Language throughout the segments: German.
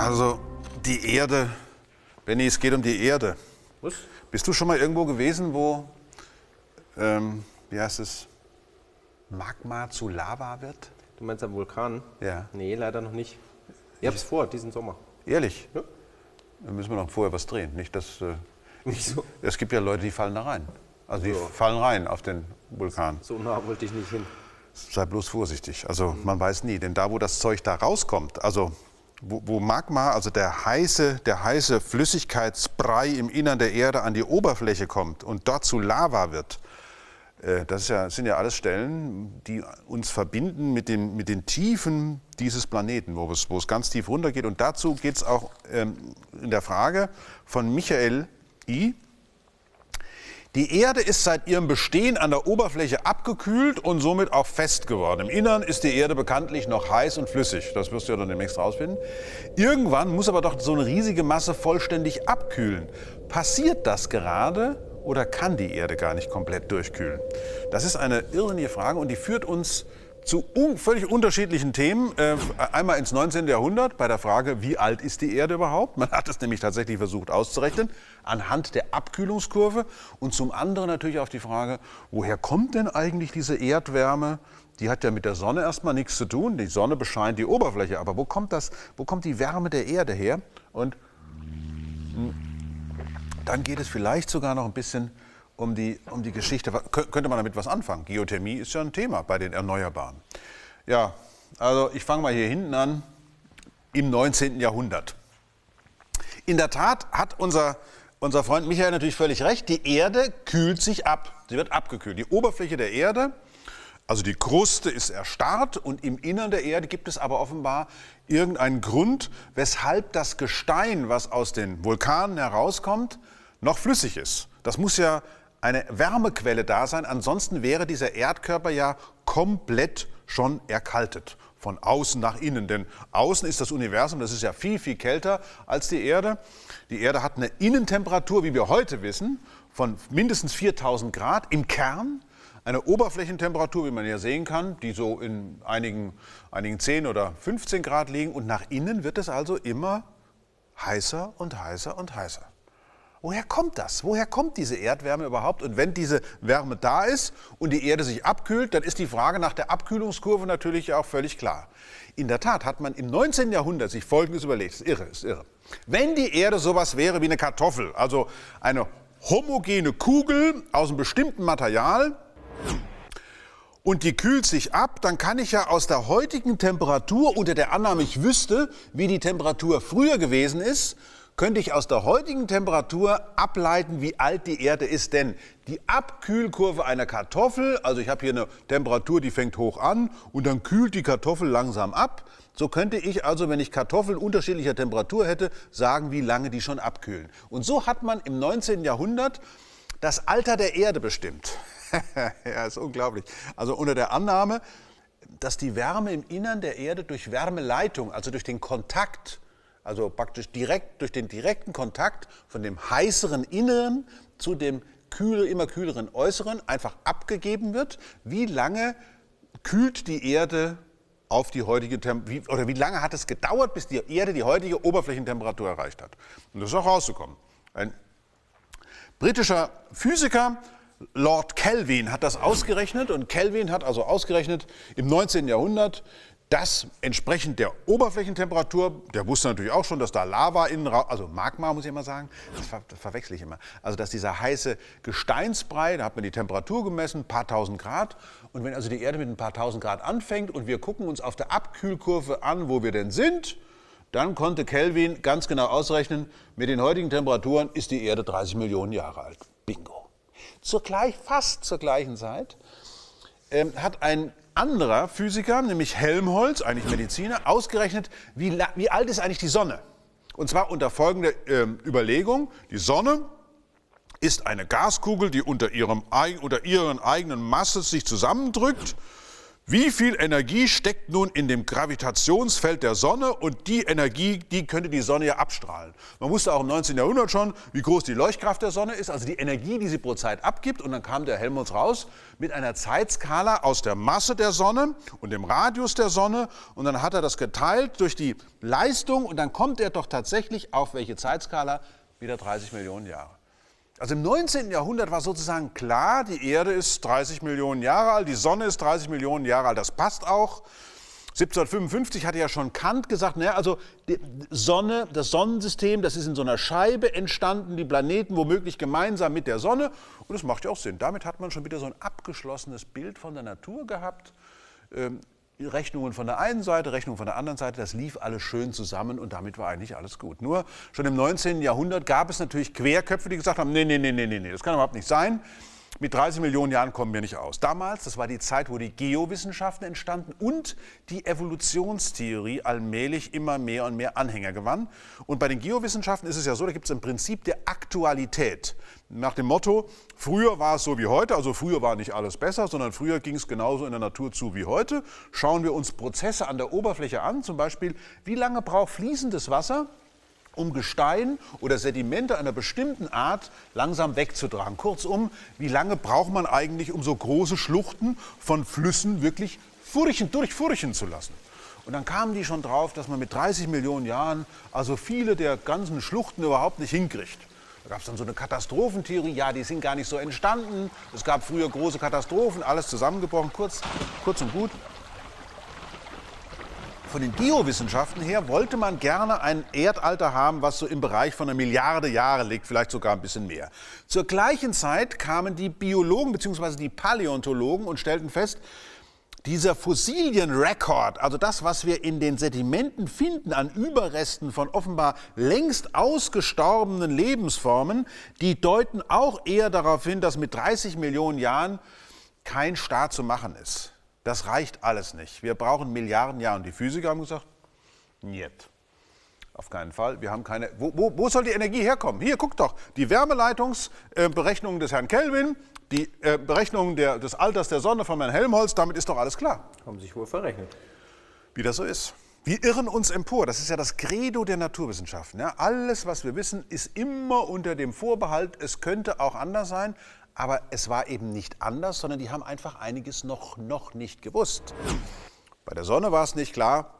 Also die Erde, Benny, es geht um die Erde. Was? Bist du schon mal irgendwo gewesen, wo, ähm, wie heißt es, Magma zu Lava wird? Du meinst am Vulkan? Ja. Nee, leider noch nicht. Ich hab's vor, diesen Sommer. Ehrlich? Ja. Dann müssen wir noch vorher was drehen. Nicht, dass, äh, Wieso? es gibt ja Leute, die fallen da rein. Also die fallen rein auf den Vulkan. So nah wollte ich nicht hin. Sei bloß vorsichtig. Also man weiß nie, denn da, wo das Zeug da rauskommt, also wo, wo Magma, also der heiße, der heiße Flüssigkeitsbrei im Innern der Erde an die Oberfläche kommt und dort zu Lava wird, äh, das ja, sind ja alles Stellen, die uns verbinden mit den, mit den Tiefen dieses Planeten, wo es, wo es ganz tief runtergeht. Und dazu geht es auch ähm, in der Frage von Michael I. Die Erde ist seit ihrem Bestehen an der Oberfläche abgekühlt und somit auch fest geworden. Im Innern ist die Erde bekanntlich noch heiß und flüssig. Das wirst du ja dann demnächst rausfinden. Irgendwann muss aber doch so eine riesige Masse vollständig abkühlen. Passiert das gerade oder kann die Erde gar nicht komplett durchkühlen? Das ist eine irrsinnige Frage und die führt uns zu un völlig unterschiedlichen Themen. Äh, einmal ins 19. Jahrhundert bei der Frage, wie alt ist die Erde überhaupt? Man hat es nämlich tatsächlich versucht auszurechnen anhand der Abkühlungskurve. Und zum anderen natürlich auf die Frage, woher kommt denn eigentlich diese Erdwärme? Die hat ja mit der Sonne erstmal nichts zu tun. Die Sonne bescheint die Oberfläche. Aber wo kommt, das, wo kommt die Wärme der Erde her? Und mh, dann geht es vielleicht sogar noch ein bisschen um die, um die Geschichte. Kö- Könnte man damit was anfangen? Geothermie ist ja ein Thema bei den Erneuerbaren. Ja, also ich fange mal hier hinten an, im 19. Jahrhundert. In der Tat hat unser, unser Freund Michael natürlich völlig recht, die Erde kühlt sich ab. Sie wird abgekühlt. Die Oberfläche der Erde, also die Kruste ist erstarrt und im Innern der Erde gibt es aber offenbar irgendeinen Grund, weshalb das Gestein, was aus den Vulkanen herauskommt, noch flüssig ist. Das muss ja eine Wärmequelle da sein, ansonsten wäre dieser Erdkörper ja komplett schon erkaltet. Von außen nach innen. Denn außen ist das Universum, das ist ja viel, viel kälter als die Erde. Die Erde hat eine Innentemperatur, wie wir heute wissen, von mindestens 4000 Grad im Kern. Eine Oberflächentemperatur, wie man ja sehen kann, die so in einigen, einigen 10 oder 15 Grad liegen. Und nach innen wird es also immer heißer und heißer und heißer. Woher kommt das? Woher kommt diese Erdwärme überhaupt? Und wenn diese Wärme da ist und die Erde sich abkühlt, dann ist die Frage nach der Abkühlungskurve natürlich auch völlig klar. In der Tat hat man im 19. Jahrhundert sich Folgendes überlegt. Ist irre, ist irre. Wenn die Erde sowas wäre wie eine Kartoffel, also eine homogene Kugel aus einem bestimmten Material, und die kühlt sich ab, dann kann ich ja aus der heutigen Temperatur, unter der Annahme, ich wüsste, wie die Temperatur früher gewesen ist, könnte ich aus der heutigen Temperatur ableiten, wie alt die Erde ist. Denn die Abkühlkurve einer Kartoffel, also ich habe hier eine Temperatur, die fängt hoch an und dann kühlt die Kartoffel langsam ab. So könnte ich also, wenn ich Kartoffeln unterschiedlicher Temperatur hätte, sagen, wie lange die schon abkühlen. Und so hat man im 19. Jahrhundert das Alter der Erde bestimmt. ja, ist unglaublich. Also unter der Annahme, dass die Wärme im Innern der Erde durch Wärmeleitung, also durch den Kontakt, also praktisch direkt durch den direkten Kontakt von dem heißeren Inneren zu dem kühl, immer kühleren Äußeren einfach abgegeben wird. Wie lange kühlt die Erde auf die heutige Temperatur, oder wie lange hat es gedauert, bis die Erde die heutige Oberflächentemperatur erreicht hat? Und das ist auch rausgekommen. Ein britischer Physiker Lord Kelvin hat das ausgerechnet und Kelvin hat also ausgerechnet im 19. Jahrhundert, dass entsprechend der Oberflächentemperatur, der wusste natürlich auch schon, dass da Lava innen, ra- also Magma muss ich immer sagen, das, ver verwechsel ich immer, also dass dieser heiße Gesteinsbrei, da hat man die Temperatur gemessen, ein paar tausend Grad und wenn also die Erde mit ein paar tausend Grad anfängt und wir gucken uns auf der Abkühlkurve an, wo wir denn sind, dann konnte Kelvin ganz genau ausrechnen, mit den heutigen Temperaturen ist die Erde 30 Millionen Jahre alt. Bingo. Zur fast zur gleichen Zeit ähm, hat ein anderer Physiker, nämlich Helmholtz, eigentlich Mediziner, ausgerechnet, wie, wie alt ist eigentlich die Sonne. Und zwar unter folgender ähm, Überlegung. Die Sonne ist eine Gaskugel, die unter, ihrem, unter ihren eigenen Masse sich zusammendrückt, wie viel Energie steckt nun in dem Gravitationsfeld der Sonne und die Energie, die könnte die Sonne ja abstrahlen. Man wusste auch im 19. Jahrhundert schon, wie groß die Leuchtkraft der Sonne ist, also die Energie, die sie pro Zeit abgibt. Und dann kam der Helmholtz raus mit einer Zeitskala aus der Masse der Sonne und dem Radius der Sonne. Und dann hat er das geteilt durch die Leistung und dann kommt er doch tatsächlich auf welche Zeitskala? Wieder 30 Millionen Jahre. Also im 19. Jahrhundert war sozusagen klar, die Erde ist 30 Millionen Jahre alt, die Sonne ist 30 Millionen Jahre alt, das passt auch. 1755 hatte ja schon Kant gesagt, naja, also die Sonne, das Sonnensystem, das ist in so einer Scheibe entstanden, die Planeten womöglich gemeinsam mit der Sonne. Und das macht ja auch Sinn. Damit hat man schon wieder so ein abgeschlossenes Bild von der Natur gehabt. Ähm, Rechnungen von der einen Seite, Rechnungen von der anderen Seite, das lief alles schön zusammen und damit war eigentlich alles gut. Nur schon im 19. Jahrhundert gab es natürlich Querköpfe, die gesagt haben, nee, nee, nee, nee, nee, das kann überhaupt nicht sein. Mit 30 Millionen Jahren kommen wir nicht aus. Damals, das war die Zeit, wo die Geowissenschaften entstanden und die Evolutionstheorie allmählich immer mehr und mehr Anhänger gewann. Und bei den Geowissenschaften ist es ja so, da gibt es ein Prinzip der Aktualität. Nach dem Motto, früher war es so wie heute, also früher war nicht alles besser, sondern früher ging es genauso in der Natur zu wie heute. Schauen wir uns Prozesse an der Oberfläche an, zum Beispiel, wie lange braucht fließendes Wasser, um Gestein oder Sedimente einer bestimmten Art langsam wegzutragen. Kurzum, wie lange braucht man eigentlich, um so große Schluchten von Flüssen wirklich furchen, durchfurchen zu lassen? Und dann kamen die schon drauf, dass man mit 30 Millionen Jahren also viele der ganzen Schluchten überhaupt nicht hinkriegt. Da gab es dann so eine Katastrophentheorie, ja, die sind gar nicht so entstanden. Es gab früher große Katastrophen, alles zusammengebrochen, kurz, kurz und gut von den Geowissenschaften her wollte man gerne ein Erdalter haben, was so im Bereich von einer Milliarde Jahre liegt, vielleicht sogar ein bisschen mehr. Zur gleichen Zeit kamen die Biologen bzw. die Paläontologen und stellten fest, dieser Fossilienrekord, also das, was wir in den Sedimenten finden an Überresten von offenbar längst ausgestorbenen Lebensformen, die deuten auch eher darauf hin, dass mit 30 Millionen Jahren kein Staat zu machen ist. Das reicht alles nicht. Wir brauchen Milliarden Jahre. Und die Physiker haben gesagt, niet. Auf keinen Fall. Wir haben keine. Wo, wo, wo soll die Energie herkommen? Hier, guck doch. Die Wärmeleitungsberechnungen äh, des Herrn Kelvin, die äh, Berechnungen des Alters der Sonne von Herrn Helmholtz, damit ist doch alles klar. Haben sich wohl verrechnet. Wie das so ist. Wir irren uns empor. Das ist ja das Credo der Naturwissenschaften. Ja? Alles, was wir wissen, ist immer unter dem Vorbehalt, es könnte auch anders sein. Aber es war eben nicht anders, sondern die haben einfach einiges noch, noch nicht gewusst. Bei der Sonne war es nicht klar,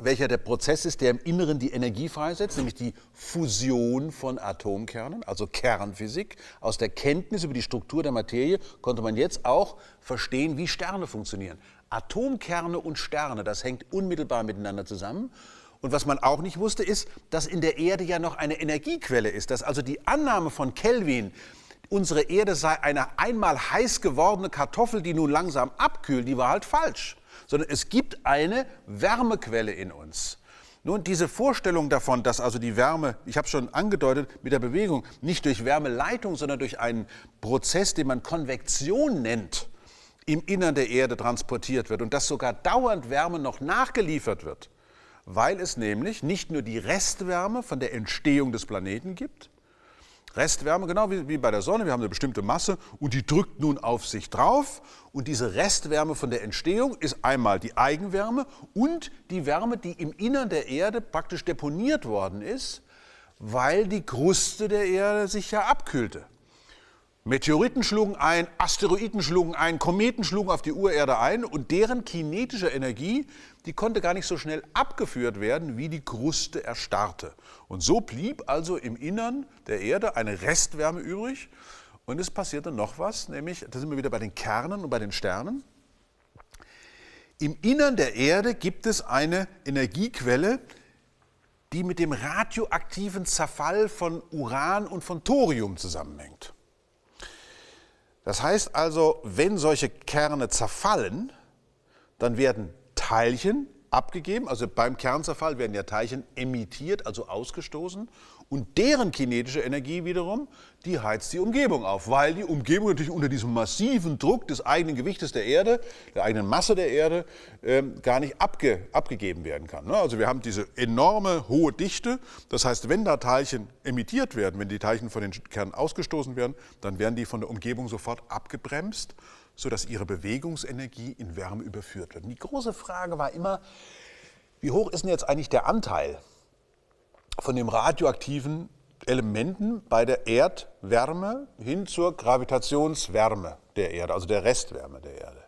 welcher der Prozess ist, der im Inneren die Energie freisetzt, nämlich die Fusion von Atomkernen, also Kernphysik. Aus der Kenntnis über die Struktur der Materie konnte man jetzt auch verstehen, wie Sterne funktionieren. Atomkerne und Sterne, das hängt unmittelbar miteinander zusammen. Und was man auch nicht wusste, ist, dass in der Erde ja noch eine Energiequelle ist, dass also die Annahme von Kelvin, unsere Erde sei eine einmal heiß gewordene Kartoffel, die nun langsam abkühlt, die war halt falsch. Sondern es gibt eine Wärmequelle in uns. Nun, diese Vorstellung davon, dass also die Wärme, ich habe schon angedeutet, mit der Bewegung nicht durch Wärmeleitung, sondern durch einen Prozess, den man Konvektion nennt, im Innern der Erde transportiert wird und dass sogar dauernd Wärme noch nachgeliefert wird, weil es nämlich nicht nur die Restwärme von der Entstehung des Planeten gibt, Restwärme, genau wie, wie bei der Sonne, wir haben eine bestimmte Masse und die drückt nun auf sich drauf. Und diese Restwärme von der Entstehung ist einmal die Eigenwärme und die Wärme, die im Innern der Erde praktisch deponiert worden ist, weil die Kruste der Erde sich ja abkühlte. Meteoriten schlugen ein, Asteroiden schlugen ein, Kometen schlugen auf die Urerde ein und deren kinetische Energie, die konnte gar nicht so schnell abgeführt werden, wie die Kruste erstarrte. Und so blieb also im Innern der Erde eine Restwärme übrig und es passierte noch was, nämlich, da sind wir wieder bei den Kernen und bei den Sternen. Im Innern der Erde gibt es eine Energiequelle, die mit dem radioaktiven Zerfall von Uran und von Thorium zusammenhängt. Das heißt also, wenn solche Kerne zerfallen, dann werden Teilchen abgegeben, also beim Kernzerfall werden ja Teilchen emittiert, also ausgestoßen und deren kinetische Energie wiederum, die heizt die Umgebung auf, weil die Umgebung natürlich unter diesem massiven Druck des eigenen Gewichtes der Erde, der eigenen Masse der Erde, ähm, gar nicht abge, abgegeben werden kann. Ne? Also wir haben diese enorme hohe Dichte. Das heißt, wenn da Teilchen emittiert werden, wenn die Teilchen von den Kernen ausgestoßen werden, dann werden die von der Umgebung sofort abgebremst, sodass ihre Bewegungsenergie in Wärme überführt wird. Und die große Frage war immer, wie hoch ist denn jetzt eigentlich der Anteil von dem radioaktiven Elementen bei der Erdwärme hin zur Gravitationswärme der Erde, also der Restwärme der Erde.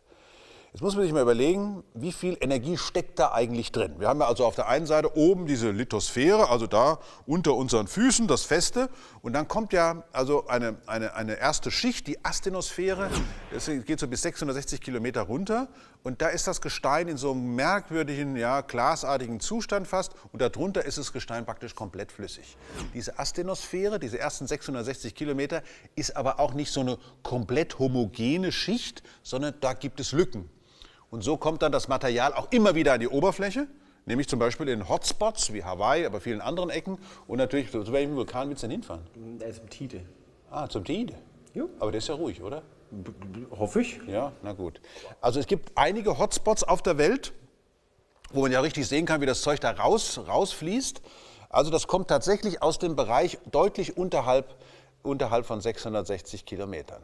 Jetzt muss man sich mal überlegen, wie viel Energie steckt da eigentlich drin. Wir haben ja also auf der einen Seite oben diese Lithosphäre, also da unter unseren Füßen das Feste. Und dann kommt ja also eine, eine, eine erste Schicht, die Astenosphäre. Das geht so bis 660 Kilometer runter. Und da ist das Gestein in so einem merkwürdigen, ja, glasartigen Zustand fast. Und darunter ist das Gestein praktisch komplett flüssig. Diese Astenosphäre, diese ersten 660 Kilometer, ist aber auch nicht so eine komplett homogene Schicht, sondern da gibt es Lücken. Und so kommt dann das Material auch immer wieder an die Oberfläche, nämlich zum Beispiel in Hotspots wie Hawaii, aber vielen anderen Ecken. Und natürlich, zu welchem Vulkan willst du denn hinfahren? Der im Tide. Ah, zum Teide. Jo. Aber der ist ja ruhig, oder? Hoffe ich. Ja, na gut. Also es gibt einige Hotspots auf der Welt, wo man ja richtig sehen kann, wie das Zeug da raus, rausfließt. Also das kommt tatsächlich aus dem Bereich deutlich unterhalb, unterhalb von 660 Kilometern.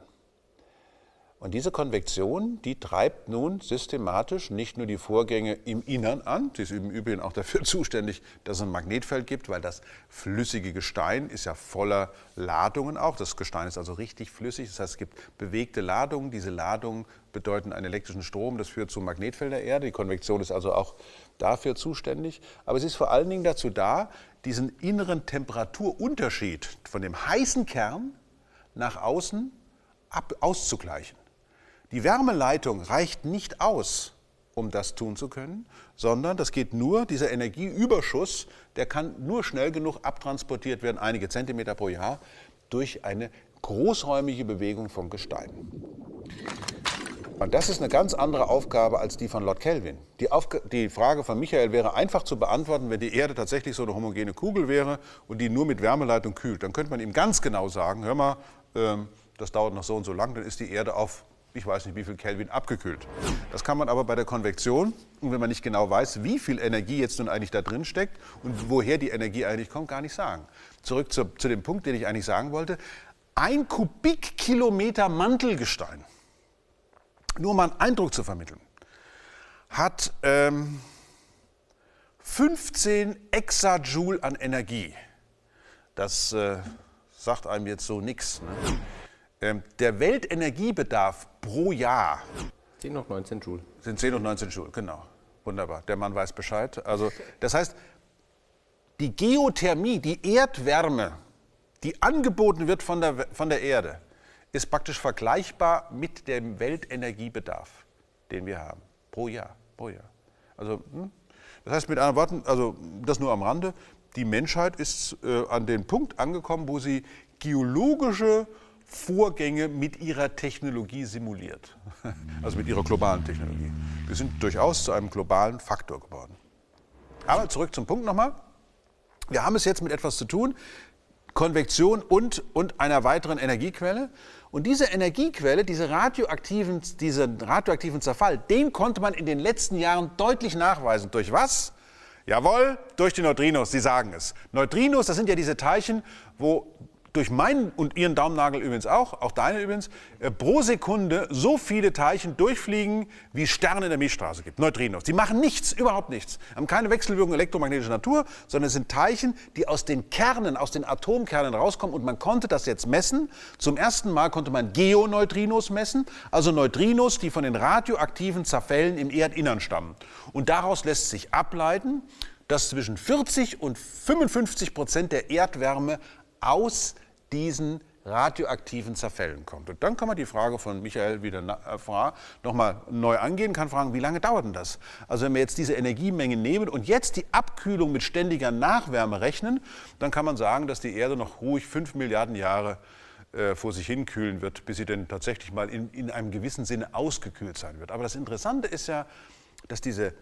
Und diese Konvektion, die treibt nun systematisch nicht nur die Vorgänge im Innern an, sie ist im Übrigen auch dafür zuständig, dass es ein Magnetfeld gibt, weil das flüssige Gestein ist ja voller Ladungen auch. Das Gestein ist also richtig flüssig, das heißt es gibt bewegte Ladungen. Diese Ladungen bedeuten einen elektrischen Strom, das führt zum Magnetfeld der Erde. Die Konvektion ist also auch dafür zuständig. Aber es ist vor allen Dingen dazu da, diesen inneren Temperaturunterschied von dem heißen Kern nach außen ab, auszugleichen. Die Wärmeleitung reicht nicht aus, um das tun zu können, sondern das geht nur, dieser Energieüberschuss, der kann nur schnell genug abtransportiert werden, einige Zentimeter pro Jahr, durch eine großräumige Bewegung von Gestein. Und das ist eine ganz andere Aufgabe als die von Lord Kelvin. Die, die, Frage von Michael wäre einfach zu beantworten, wenn die Erde tatsächlich so eine homogene Kugel wäre und die nur mit Wärmeleitung kühlt. Dann könnte man ihm ganz genau sagen, hör mal, ähm, das dauert noch so und so lang, dann ist die Erde auf ich weiß nicht wie viel Kelvin abgekühlt. Das kann man aber bei der Konvektion, und wenn man nicht genau weiß, wie viel Energie jetzt nun eigentlich da drin steckt und woher die Energie eigentlich kommt, gar nicht sagen. Zurück zu, zu dem Punkt, den ich eigentlich sagen wollte. Ein Kubikkilometer Mantelgestein, nur um einen Eindruck zu vermitteln, hat ähm, 15 Exajoule an Energie. Das äh, sagt einem jetzt so nichts. Ne? Ähm, der Weltenergiebedarf pro Jahr 10 und 19 Joule. Sind 10 und 19 Joule, genau. Wunderbar. Der Mann weiß Bescheid. Also, das heißt, die Geothermie, die Erdwärme, die angeboten wird von der, von der Erde, ist praktisch vergleichbar mit dem Weltenergiebedarf, den wir haben. Pro Jahr. Pro Jahr. Also, hm? das heißt mit anderen Worten, also das nur am Rande, die Menschheit ist äh, an den Punkt angekommen, wo sie geologische Vorgänge mit ihrer Technologie simuliert, also mit ihrer globalen Technologie. Wir sind durchaus zu einem globalen Faktor geworden. Aber zurück zum Punkt nochmal. Wir haben es jetzt mit etwas zu tun, Konvektion und, und einer weiteren Energiequelle. Und diese Energiequelle, diese radioaktiven, diesen radioaktiven Zerfall, den konnte man in den letzten Jahren deutlich nachweisen. Durch was? Jawohl, durch die Neutrinos, Sie sagen es. Neutrinos, das sind ja diese Teilchen, wo durch meinen und Ihren Daumennagel übrigens auch, auch deine übrigens, äh, pro Sekunde so viele Teilchen durchfliegen, wie Sterne in der Milchstraße gibt, Neutrinos. Die machen nichts, überhaupt nichts, haben keine Wechselwirkung elektromagnetischer Natur, sondern es sind Teilchen, die aus den Kernen, aus den Atomkernen rauskommen und man konnte das jetzt messen. Zum ersten Mal konnte man Geoneutrinos messen, also Neutrinos, die von den radioaktiven Zerfällen im Erdinnern stammen. Und daraus lässt sich ableiten, dass zwischen 40 und 55 Prozent der Erdwärme aus diesen radioaktiven Zerfällen kommt. Und dann kann man die Frage von Michael wieder äh, nochmal neu angehen, kann fragen, wie lange dauert denn das? Also wenn wir jetzt diese Energiemenge nehmen und jetzt die Abkühlung mit ständiger Nachwärme rechnen, dann kann man sagen, dass die Erde noch ruhig fünf Milliarden Jahre äh, vor sich hin kühlen wird, bis sie denn tatsächlich mal in, in einem gewissen Sinne ausgekühlt sein wird. Aber das Interessante ist ja, dass diese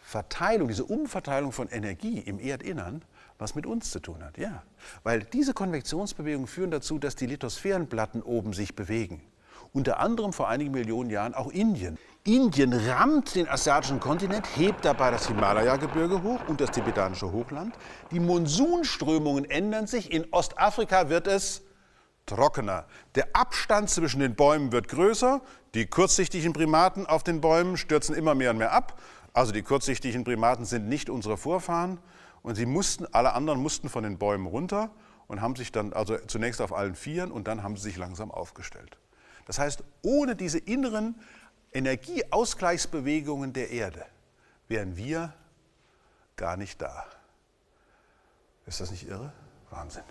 Verteilung, diese Umverteilung von Energie im Erdinnern was mit uns zu tun hat. Ja, weil diese Konvektionsbewegungen führen dazu, dass die Lithosphärenplatten oben sich bewegen. Unter anderem vor einigen Millionen Jahren auch Indien. Indien rammt den asiatischen Kontinent, hebt dabei das Himalaya-Gebirge hoch und das tibetanische Hochland. Die Monsunströmungen ändern sich. In Ostafrika wird es trockener. Der Abstand zwischen den Bäumen wird größer. Die kurzsichtigen Primaten auf den Bäumen stürzen immer mehr und mehr ab. Also die kurzsichtigen Primaten sind nicht unsere Vorfahren. Und sie mussten, alle anderen mussten von den Bäumen runter und haben sich dann, also zunächst auf allen Vieren und dann haben sie sich langsam aufgestellt. Das heißt, ohne diese inneren Energieausgleichsbewegungen der Erde wären wir gar nicht da. Ist das nicht irre? Wahnsinn.